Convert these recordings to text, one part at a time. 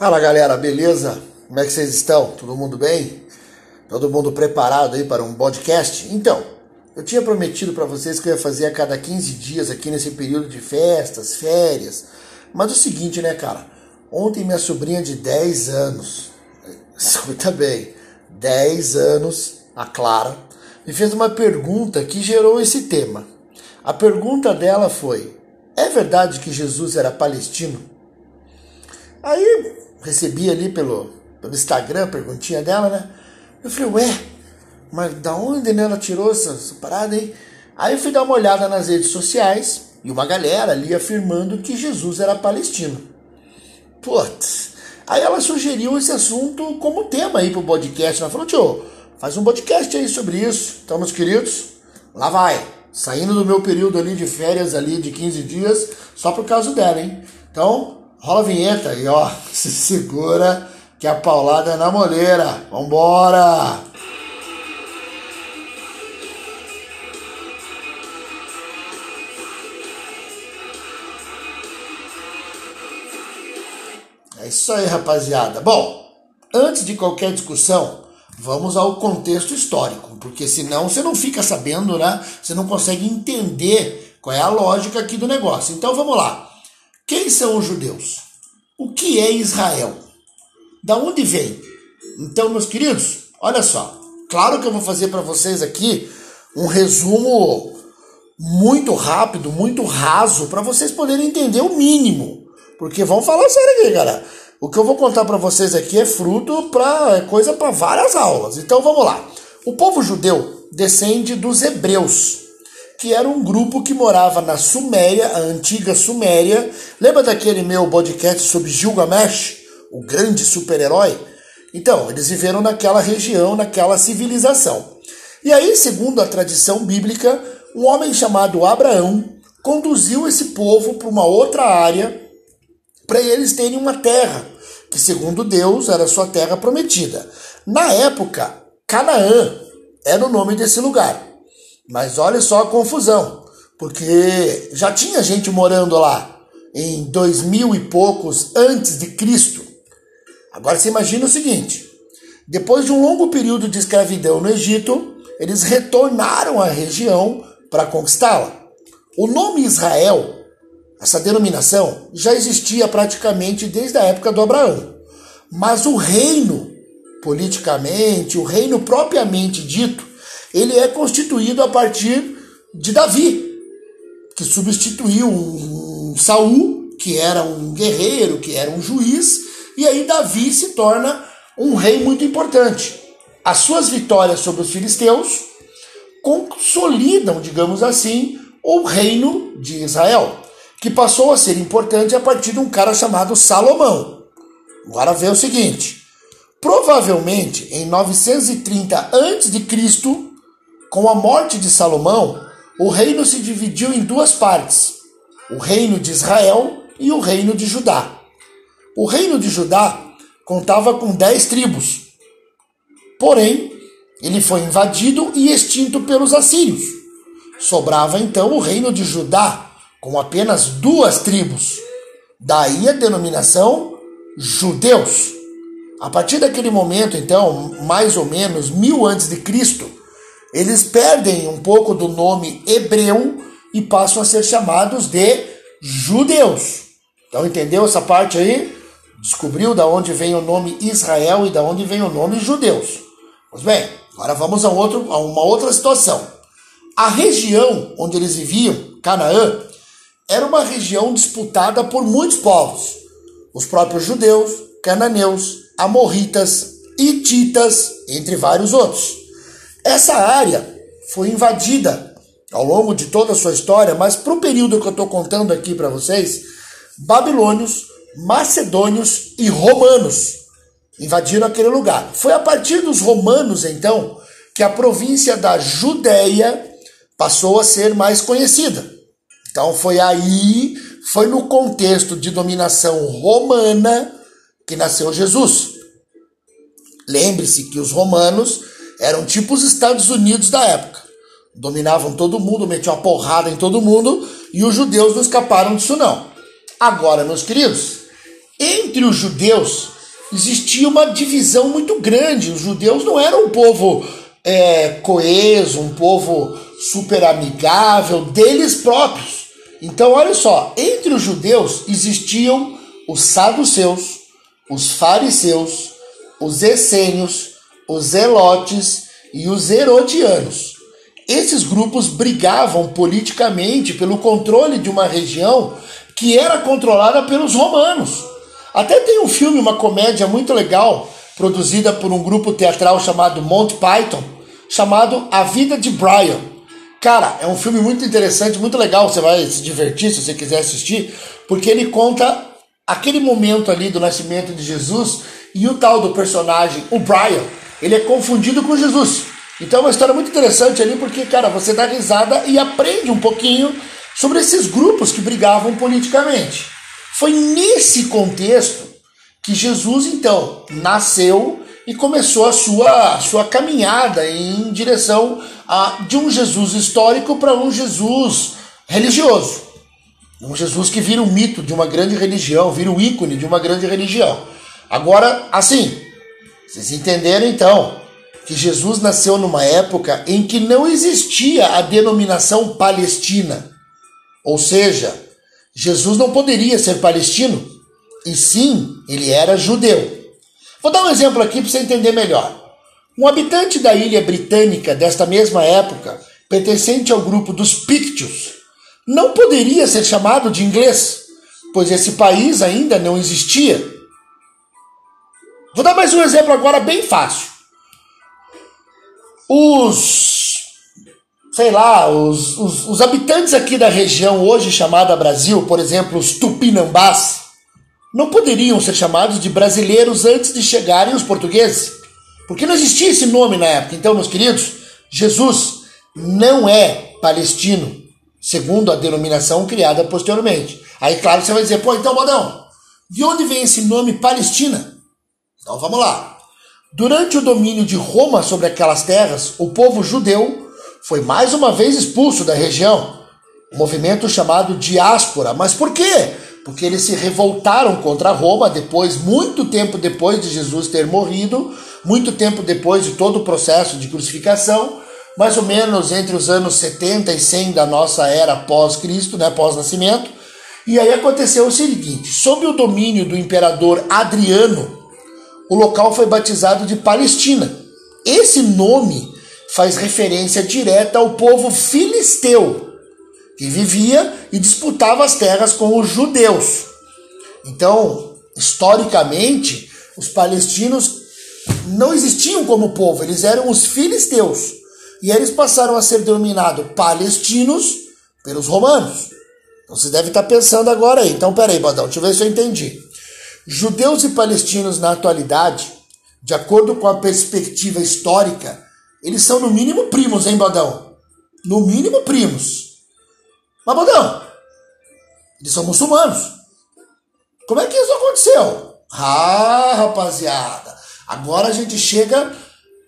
Fala galera, beleza? Como é que vocês estão? Todo mundo bem? Todo mundo preparado aí para um podcast? Então, eu tinha prometido para vocês que eu ia fazer a cada 15 dias aqui nesse período de festas, férias. Mas é o seguinte, né, cara? Ontem minha sobrinha de 10 anos, escuta bem, 10 anos, a Clara, me fez uma pergunta que gerou esse tema. A pergunta dela foi: É verdade que Jesus era palestino? Aí recebi ali pelo, pelo Instagram a perguntinha dela, né? Eu falei, ué, mas da onde né, ela tirou essa, essa parada aí? Aí eu fui dar uma olhada nas redes sociais e uma galera ali afirmando que Jesus era palestino. Putz. Aí ela sugeriu esse assunto como tema aí pro podcast. Ela falou, tio, faz um podcast aí sobre isso. Então, meus queridos, lá vai. Saindo do meu período ali de férias ali de 15 dias, só por causa dela, hein? Então, rola a vinheta e ó, se segura que a paulada é na moleira. Vambora! É isso aí, rapaziada. Bom, antes de qualquer discussão, vamos ao contexto histórico, porque senão você não fica sabendo, né? Você não consegue entender qual é a lógica aqui do negócio. Então vamos lá. Quem são os judeus? O que é Israel? Da onde vem? Então, meus queridos, olha só. Claro que eu vou fazer para vocês aqui um resumo muito rápido, muito raso, para vocês poderem entender o mínimo. Porque vamos falar sério aqui, galera. O que eu vou contar para vocês aqui é fruto para é coisa para várias aulas. Então vamos lá. O povo judeu descende dos hebreus, que era um grupo que morava na Suméria, a antiga Suméria. Lembra daquele meu podcast sobre Gilgamesh, o grande super-herói? Então, eles viveram naquela região, naquela civilização. E aí, segundo a tradição bíblica, um homem chamado Abraão conduziu esse povo para uma outra área para eles terem uma terra, que segundo Deus era sua terra prometida. Na época, Canaã era o nome desse lugar. Mas olha só a confusão, porque já tinha gente morando lá em dois mil e poucos antes de Cristo. Agora você imagina o seguinte: depois de um longo período de escravidão no Egito, eles retornaram à região para conquistá-la. O nome Israel, essa denominação, já existia praticamente desde a época do Abraão. Mas o reino, politicamente, o reino propriamente dito, ele é constituído a partir de Davi, que substituiu Saul, que era um guerreiro, que era um juiz, e aí Davi se torna um rei muito importante. As suas vitórias sobre os filisteus consolidam, digamos assim, o reino de Israel, que passou a ser importante a partir de um cara chamado Salomão. Agora vê o seguinte: provavelmente em 930 a.C., com a morte de Salomão, o reino se dividiu em duas partes: o reino de Israel e o reino de Judá. O reino de Judá contava com dez tribos. Porém, ele foi invadido e extinto pelos assírios. Sobrava então o reino de Judá, com apenas duas tribos. Daí a denominação judeus. A partir daquele momento, então, mais ou menos mil antes de Cristo, eles perdem um pouco do nome hebreu e passam a ser chamados de judeus. Então entendeu essa parte aí? Descobriu da onde vem o nome Israel e da onde vem o nome judeus. Pois bem, agora vamos a, outro, a uma outra situação. A região onde eles viviam, Canaã, era uma região disputada por muitos povos. Os próprios judeus, cananeus, amorritas, hititas, entre vários outros. Essa área foi invadida ao longo de toda a sua história, mas para o período que eu estou contando aqui para vocês, babilônios, macedônios e romanos invadiram aquele lugar. Foi a partir dos romanos, então, que a província da Judéia passou a ser mais conhecida. Então foi aí, foi no contexto de dominação romana que nasceu Jesus. Lembre-se que os romanos eram tipo os Estados Unidos da época. Dominavam todo mundo, metiam uma porrada em todo mundo e os judeus não escaparam disso não. Agora, meus queridos, entre os judeus existia uma divisão muito grande. Os judeus não eram um povo é, coeso, um povo super amigável deles próprios. Então, olha só, entre os judeus existiam os saduceus, os fariseus, os essênios, os zelotes e os herodianos. Esses grupos brigavam politicamente pelo controle de uma região que era controlada pelos romanos. Até tem um filme, uma comédia muito legal, produzida por um grupo teatral chamado Monty Python, chamado A Vida de Brian. Cara, é um filme muito interessante, muito legal, você vai se divertir se você quiser assistir, porque ele conta aquele momento ali do nascimento de Jesus e o tal do personagem, o Brian, ele é confundido com Jesus. Então é uma história muito interessante ali, porque, cara, você dá risada e aprende um pouquinho sobre esses grupos que brigavam politicamente. Foi nesse contexto que Jesus, então, nasceu e começou a sua, a sua caminhada em direção a, de um Jesus histórico para um Jesus religioso. Um Jesus que vira um mito de uma grande religião, vira um ícone de uma grande religião. Agora, assim, vocês entenderam então que Jesus nasceu numa época em que não existia a denominação palestina. Ou seja, Jesus não poderia ser palestino, e sim, ele era judeu. Vou dar um exemplo aqui para você entender melhor. Um habitante da ilha britânica desta mesma época, pertencente ao grupo dos Pictios, não poderia ser chamado de inglês, pois esse país ainda não existia. Vou dar mais um exemplo agora bem fácil. Os, sei lá, os, os, os habitantes aqui da região hoje chamada Brasil, por exemplo, os tupinambás, não poderiam ser chamados de brasileiros antes de chegarem os portugueses. Porque não existia esse nome na época. Então, meus queridos, Jesus não é palestino, segundo a denominação criada posteriormente. Aí, claro, você vai dizer, pô, então, Bodão, de onde vem esse nome Palestina? Então, vamos lá. Durante o domínio de Roma sobre aquelas terras, o povo judeu foi mais uma vez expulso da região. Um movimento chamado diáspora. Mas por quê? Porque eles se revoltaram contra Roma depois, muito tempo depois de Jesus ter morrido, muito tempo depois de todo o processo de crucificação, mais ou menos entre os anos 70 e 100 da nossa era pós-Cristo, né, pós-nascimento. E aí aconteceu o seguinte: sob o domínio do imperador Adriano, o local foi batizado de Palestina. Esse nome faz referência direta ao povo filisteu, que vivia e disputava as terras com os judeus. Então, historicamente, os palestinos não existiam como povo, eles eram os filisteus. E eles passaram a ser denominados palestinos pelos romanos. Então você deve estar pensando agora aí. Então, peraí, Badão, deixa eu ver se eu entendi. Judeus e palestinos na atualidade, de acordo com a perspectiva histórica, eles são no mínimo primos, hein, Badão? No mínimo primos. Mas, Badão, eles são muçulmanos. Como é que isso aconteceu? Ah, rapaziada, agora a gente chega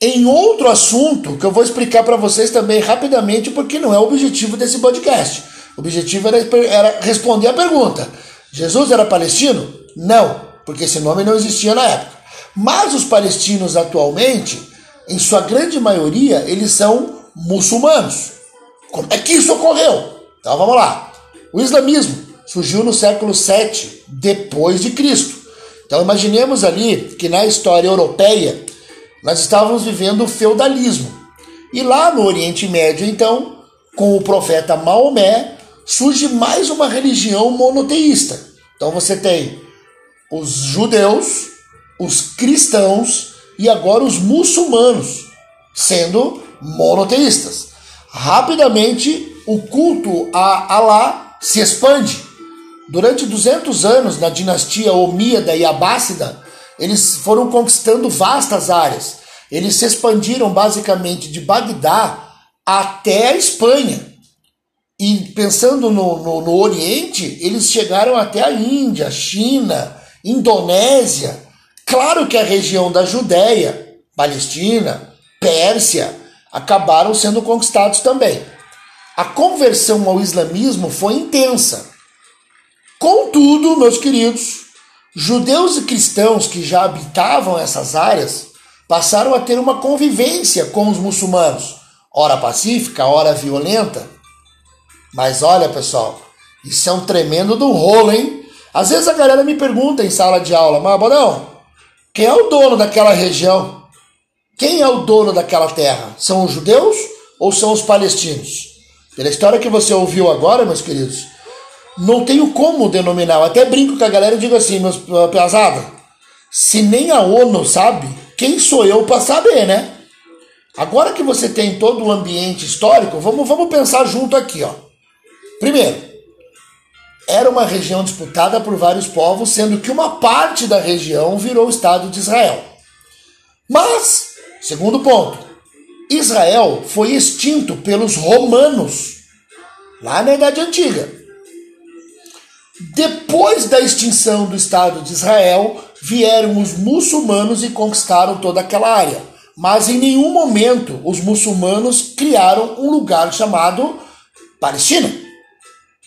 em outro assunto que eu vou explicar para vocês também rapidamente, porque não é o objetivo desse podcast. O objetivo era, era responder a pergunta: Jesus era palestino? Não, porque esse nome não existia na época. Mas os palestinos atualmente, em sua grande maioria, eles são muçulmanos. Como é que isso ocorreu? Então vamos lá. O islamismo surgiu no século 7 depois de Cristo. Então imaginemos ali que na história europeia nós estávamos vivendo o feudalismo. E lá no Oriente Médio, então, com o profeta Maomé, surge mais uma religião monoteísta. Então você tem os judeus, os cristãos e agora os muçulmanos, sendo monoteístas. Rapidamente, o culto a Alá se expande. Durante 200 anos, na dinastia Omíada e Abássida, eles foram conquistando vastas áreas. Eles se expandiram basicamente de Bagdá até a Espanha. E pensando no, no, no Oriente, eles chegaram até a Índia, China, Indonésia, claro que a região da Judéia, Palestina, Pérsia, acabaram sendo conquistados também. A conversão ao islamismo foi intensa. Contudo, meus queridos, judeus e cristãos que já habitavam essas áreas passaram a ter uma convivência com os muçulmanos, ora pacífica, ora violenta. Mas olha, pessoal, isso é um tremendo do rolo, hein? Às vezes a galera me pergunta em sala de aula, mas Bodão, quem é o dono daquela região? Quem é o dono daquela terra? São os judeus ou são os palestinos? Pela história que você ouviu agora, meus queridos, não tenho como denominar. Eu até brinco com a galera e digo assim, meus pesada, se nem a ONU sabe, quem sou eu para saber, né? Agora que você tem todo o ambiente histórico, vamos, vamos pensar junto aqui, ó. Primeiro, era uma região disputada por vários povos, sendo que uma parte da região virou o Estado de Israel. Mas, segundo ponto, Israel foi extinto pelos romanos lá na Idade Antiga. Depois da extinção do Estado de Israel, vieram os muçulmanos e conquistaram toda aquela área. Mas em nenhum momento os muçulmanos criaram um lugar chamado Palestina.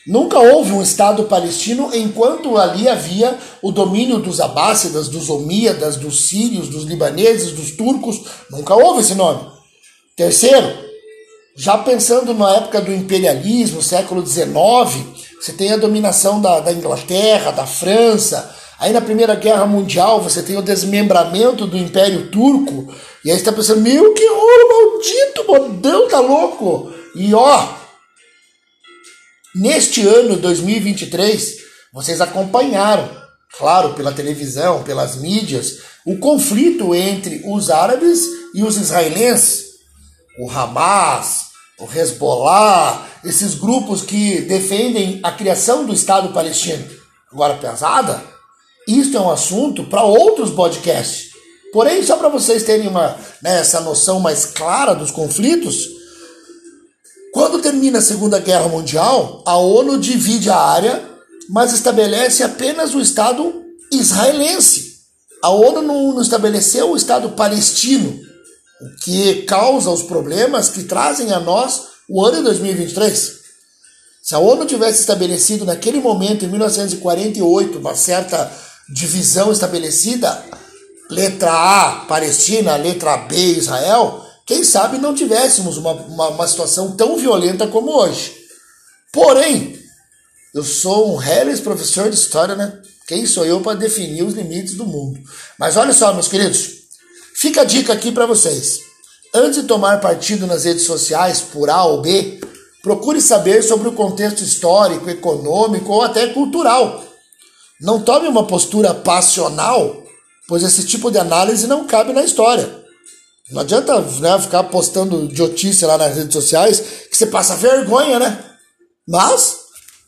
Nunca houve um Estado palestino enquanto ali havia o domínio dos abássidas, dos omíadas, dos sírios, dos libaneses, dos turcos. Nunca houve esse nome. Terceiro, já pensando na época do imperialismo, século XIX, você tem a dominação da, da Inglaterra, da França. Aí na Primeira Guerra Mundial você tem o desmembramento do Império Turco. E aí você está pensando, meu, que rolo maldito, modão, tá louco? E ó, neste ano 2023, vocês acompanharam, claro, pela televisão, pelas mídias, o conflito entre os árabes e os israelenses. O Hamas, o Hezbollah, esses grupos que defendem a criação do Estado palestino. Agora, pesada, isso é um assunto para outros podcasts. Porém, só para vocês terem uma, né, essa noção mais clara dos conflitos, quando termina a Segunda Guerra Mundial, a ONU divide a área, mas estabelece apenas o Estado israelense. A ONU não, estabeleceu o Estado palestino o que causa os problemas que trazem a nós o ano de 2023. Se a ONU tivesse estabelecido naquele momento, em 1948, uma certa divisão estabelecida, letra A, Palestina, letra B, Israel, quem sabe não tivéssemos uma, uma, uma situação tão violenta como hoje. Porém, eu sou um reles professor de história, né? Quem sou eu para definir os limites do mundo? Mas olha só, meus queridos, Fica a dica aqui para vocês. Antes de tomar partido nas redes sociais por A ou B, procure saber sobre o contexto histórico, econômico ou até cultural. Não tome uma postura passional, pois esse tipo de análise não cabe na história. Não adianta né, ficar postando idiotice lá nas redes sociais que você passa vergonha, né? Mas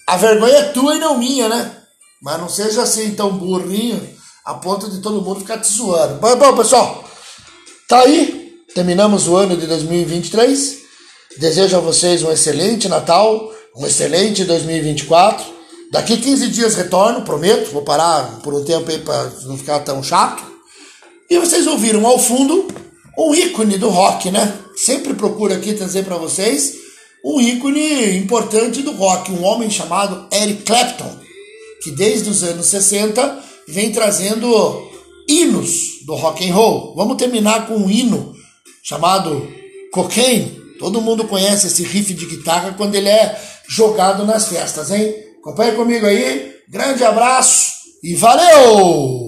a vergonha é tua e não minha, né? Mas não seja assim tão burrinho a ponto de todo mundo ficar te zoando. Mas bom, pessoal, Tá aí, terminamos o ano de 2023. Desejo a vocês um excelente Natal, um excelente 2024. Daqui 15 dias retorno, prometo. Vou parar por um tempo aí para não ficar tão chato. E vocês ouviram ao fundo um ícone do rock, né? Sempre procuro aqui trazer para vocês um ícone importante do rock, um homem chamado Eric Clapton, que desde os anos 60 vem trazendo hinos do rock and roll. Vamos terminar com um hino chamado Cocaine. Todo mundo conhece esse riff de guitarra quando ele é jogado nas festas, hein? Acompanhe comigo aí. Grande abraço e valeu!